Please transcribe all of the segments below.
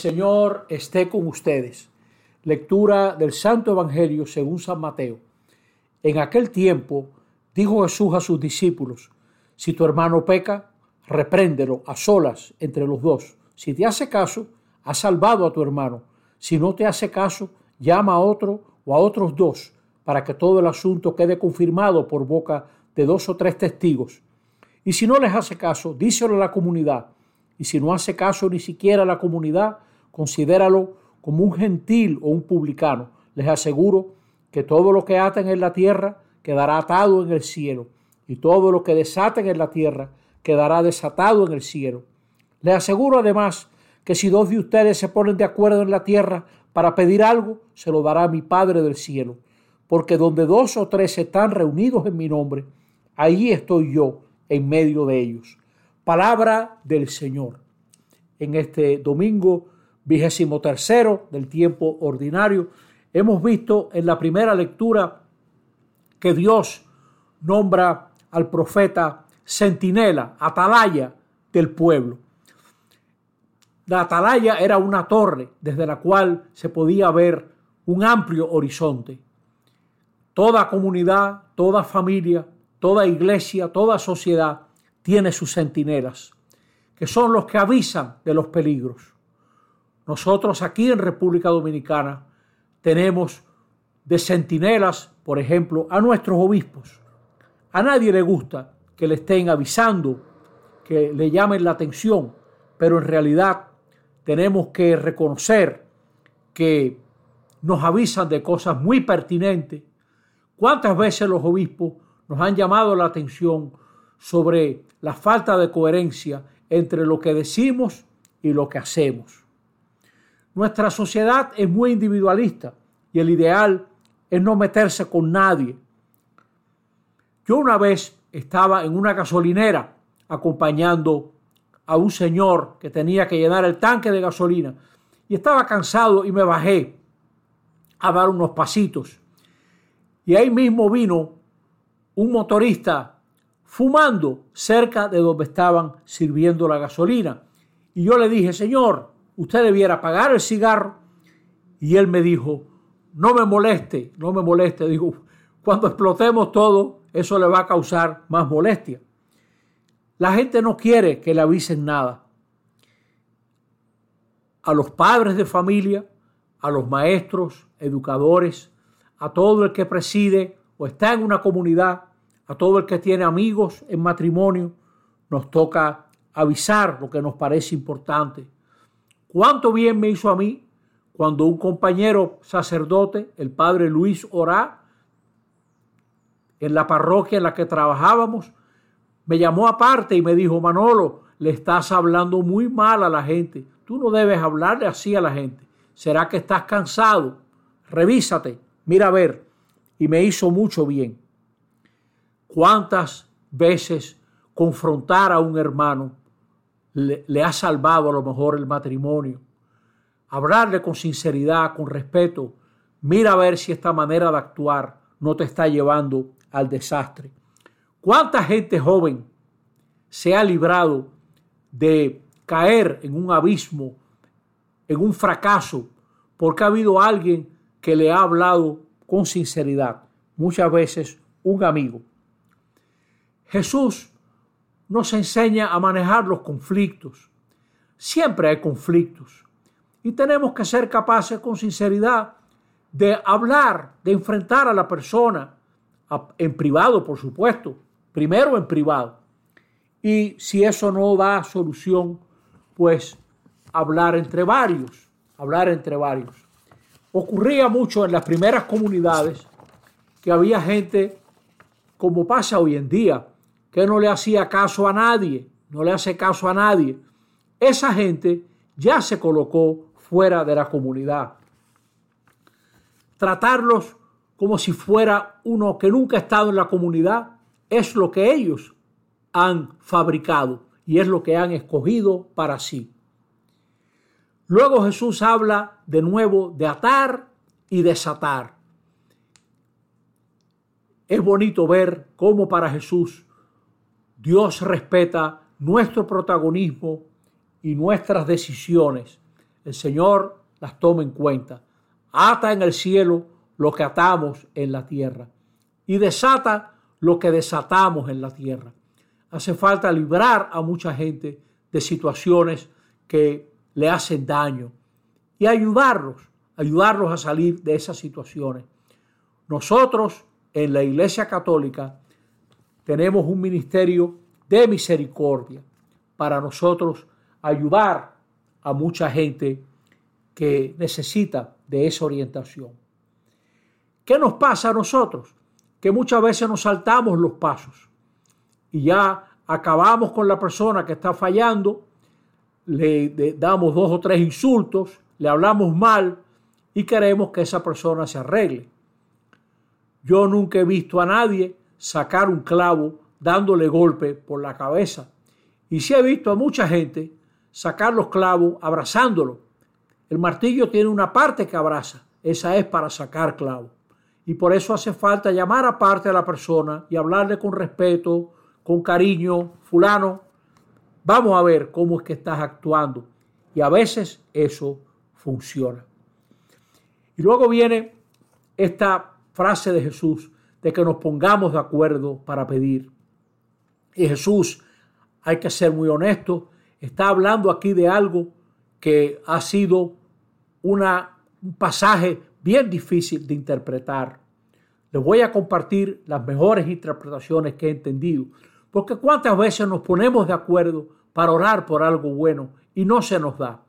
Señor esté con ustedes. Lectura del Santo Evangelio según San Mateo. En aquel tiempo dijo Jesús a sus discípulos, si tu hermano peca, repréndelo a solas entre los dos. Si te hace caso, has salvado a tu hermano. Si no te hace caso, llama a otro o a otros dos para que todo el asunto quede confirmado por boca de dos o tres testigos. Y si no les hace caso, díselo a la comunidad. Y si no hace caso ni siquiera a la comunidad, considéralo como un gentil o un publicano. Les aseguro que todo lo que aten en la tierra quedará atado en el cielo, y todo lo que desaten en la tierra quedará desatado en el cielo. Les aseguro además que si dos de ustedes se ponen de acuerdo en la tierra para pedir algo, se lo dará mi Padre del cielo. Porque donde dos o tres están reunidos en mi nombre, ahí estoy yo en medio de ellos. Palabra del Señor. En este domingo vigésimo tercero del tiempo ordinario, hemos visto en la primera lectura que Dios nombra al profeta centinela, atalaya del pueblo. La atalaya era una torre desde la cual se podía ver un amplio horizonte. Toda comunidad, toda familia, toda iglesia, toda sociedad tiene sus centinelas, que son los que avisan de los peligros. Nosotros aquí en República Dominicana tenemos de centinelas, por ejemplo, a nuestros obispos. A nadie le gusta que le estén avisando, que le llamen la atención, pero en realidad tenemos que reconocer que nos avisan de cosas muy pertinentes. ¿Cuántas veces los obispos nos han llamado la atención sobre la falta de coherencia entre lo que decimos y lo que hacemos? Nuestra sociedad es muy individualista y el ideal es no meterse con nadie. Yo una vez estaba en una gasolinera acompañando a un señor que tenía que llenar el tanque de gasolina y estaba cansado y me bajé a dar unos pasitos. Y ahí mismo vino un motorista fumando cerca de donde estaban sirviendo la gasolina. Y yo le dije, Señor, usted debiera pagar el cigarro. Y él me dijo, no me moleste, no me moleste. Digo, cuando explotemos todo, eso le va a causar más molestia. La gente no quiere que le avisen nada. A los padres de familia, a los maestros, educadores, a todo el que preside o está en una comunidad, a todo el que tiene amigos en matrimonio, nos toca avisar lo que nos parece importante. ¿Cuánto bien me hizo a mí cuando un compañero sacerdote, el padre Luis Orá, en la parroquia en la que trabajábamos, me llamó aparte y me dijo, Manolo, le estás hablando muy mal a la gente. Tú no debes hablarle así a la gente. ¿Será que estás cansado? Revísate, mira a ver. Y me hizo mucho bien. ¿Cuántas veces confrontar a un hermano le, ha salvado a lo mejor el matrimonio? Hablarle con sinceridad, con respeto. Mira a ver si esta manera de actuar no te está llevando al desastre. ¿Cuánta gente joven se ha librado de caer en un abismo, en un fracaso, porque ha habido alguien que le ha hablado con sinceridad? Muchas veces un amigo. Jesús nos enseña a manejar los conflictos. Siempre hay conflictos. Y tenemos que ser capaces con sinceridad de hablar, de enfrentar a la persona, en privado, por supuesto, primero en privado. Y si eso no da solución, pues hablar entre varios, hablar entre varios. Ocurría mucho en las primeras comunidades que había gente, como pasa hoy en día, que no le hacía caso a nadie, no le hace caso a nadie. Esa gente ya se colocó fuera de la comunidad. Tratarlos como si fuera uno que nunca ha estado en la comunidad es lo que ellos han fabricado y es lo que han escogido para sí. Luego Jesús habla de nuevo de atar y desatar. Es bonito ver cómo para Jesús Dios respeta nuestro protagonismo y nuestras decisiones. el Señor las toma en cuenta. Ata en el cielo lo que atamos en la tierra y desata lo que desatamos en la tierra. Hace falta librar a mucha gente de situaciones que le hacen daño y ayudarlos, ayudarlos a salir de esas situaciones. Nosotros en la Iglesia Católica tenemos un ministerio de misericordia para nosotros ayudar a mucha gente que necesita de esa orientación. ¿Qué nos pasa a nosotros? Que muchas veces nos saltamos los pasos y ya acabamos con la persona que está fallando, le damos dos o tres insultos, le hablamos mal y queremos que esa persona se arregle. Yo nunca he visto a nadie sacar un clavo dándole golpe por la cabeza. Y sí he visto a mucha gente sacar los clavos abrazándolo. El martillo tiene una parte que abraza, esa es para sacar clavo. Y por eso hace falta llamar aparte a la persona y hablarle con respeto, con cariño, fulano, vamos a ver cómo es que estás actuando. Y a veces eso funciona. Y luego viene esta frase de Jesús de que nos pongamos de acuerdo para pedir. Y Jesús, hay que ser muy honesto, está hablando aquí de algo que ha sido una, un pasaje bien difícil de interpretar. Les voy a compartir las mejores interpretaciones que he entendido, porque cuántas veces nos ponemos de acuerdo para orar por algo bueno y no se nos da.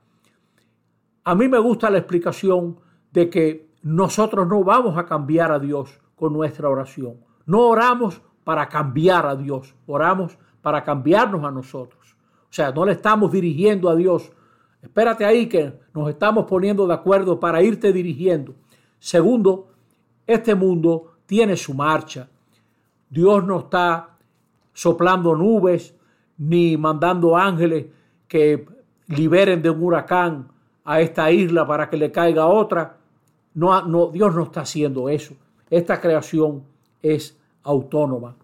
A mí me gusta la explicación de que nosotros no vamos a cambiar a Dios con nuestra oración. No oramos para cambiar a Dios, oramos para cambiarnos a nosotros. O sea, no le estamos dirigiendo a Dios. Espérate ahí que nos estamos poniendo de acuerdo para irte dirigiendo. Segundo, este mundo tiene su marcha. Dios no está soplando nubes ni mandando ángeles que liberen de un huracán a esta isla para que le caiga otra. No, Dios no está haciendo eso. Esta creación es autónoma.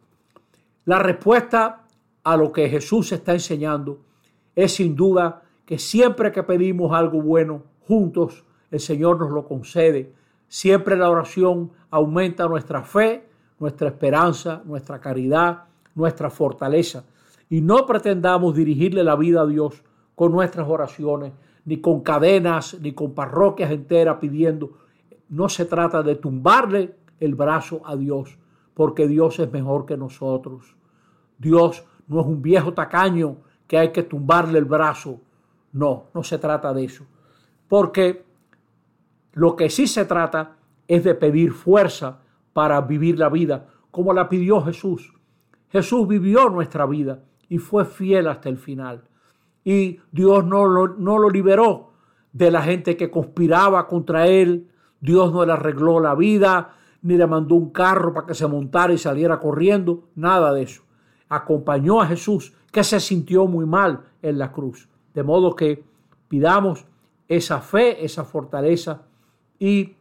La respuesta a lo que Jesús está enseñando es sin duda que siempre que pedimos algo bueno juntos, el Señor nos lo concede. Siempre la oración aumenta nuestra fe, nuestra esperanza, nuestra caridad, nuestra fortaleza. Y no pretendamos dirigirle la vida a Dios con nuestras oraciones, ni con cadenas, ni con parroquias enteras pidiendo. No se trata de tumbarle el brazo a Dios, porque Dios es mejor que nosotros. Dios no es un viejo tacaño que hay que tumbarle el brazo. No, no se trata de eso. Porque lo que sí se trata es de pedir fuerza para vivir la vida, como la pidió Jesús. Jesús vivió nuestra vida y fue fiel hasta el final. Y Dios no lo, no lo liberó de la gente que conspiraba contra él. Dios no le arregló la vida, ni le mandó un carro para que se montara y saliera corriendo, nada de eso. Acompañó a Jesús, que se sintió muy mal en la cruz. De modo que pidamos esa fe, esa fortaleza y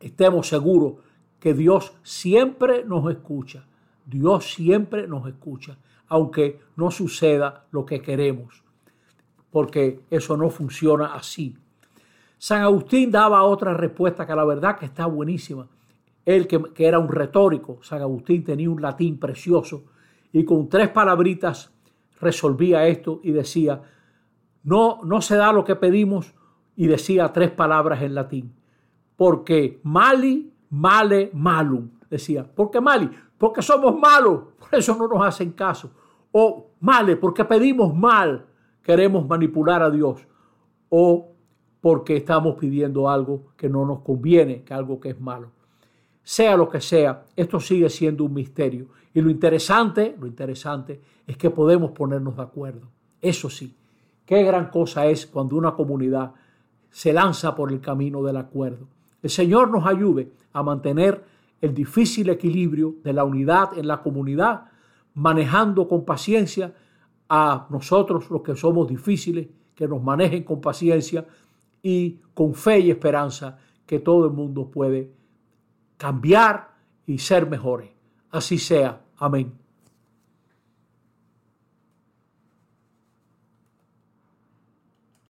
estemos seguros que Dios siempre nos escucha. Dios siempre nos escucha, aunque no suceda lo que queremos, porque eso no funciona así. San Agustín daba otra respuesta que la verdad que está buenísima él que, era un retórico, San Agustín tenía un latín precioso y con tres palabritas resolvía esto y decía, no, no se da lo que pedimos y decía tres palabras en latín, porque mali, male, malum, decía, porque mali, porque somos malos, por eso no nos hacen caso, o male, porque pedimos mal, queremos manipular a Dios, o porque estamos pidiendo algo que no nos conviene, que algo que es malo sea lo que sea, esto sigue siendo un misterio. Y lo interesante, lo interesante es que podemos ponernos de acuerdo. Eso sí, qué gran cosa es cuando una comunidad se lanza por el camino del acuerdo. El Señor nos ayude a mantener el difícil equilibrio de la unidad en la comunidad, manejando con paciencia a nosotros los que somos difíciles, que nos manejen con paciencia y con fe y esperanza que todo el mundo puede cambiar y ser mejores. Así sea. Amén.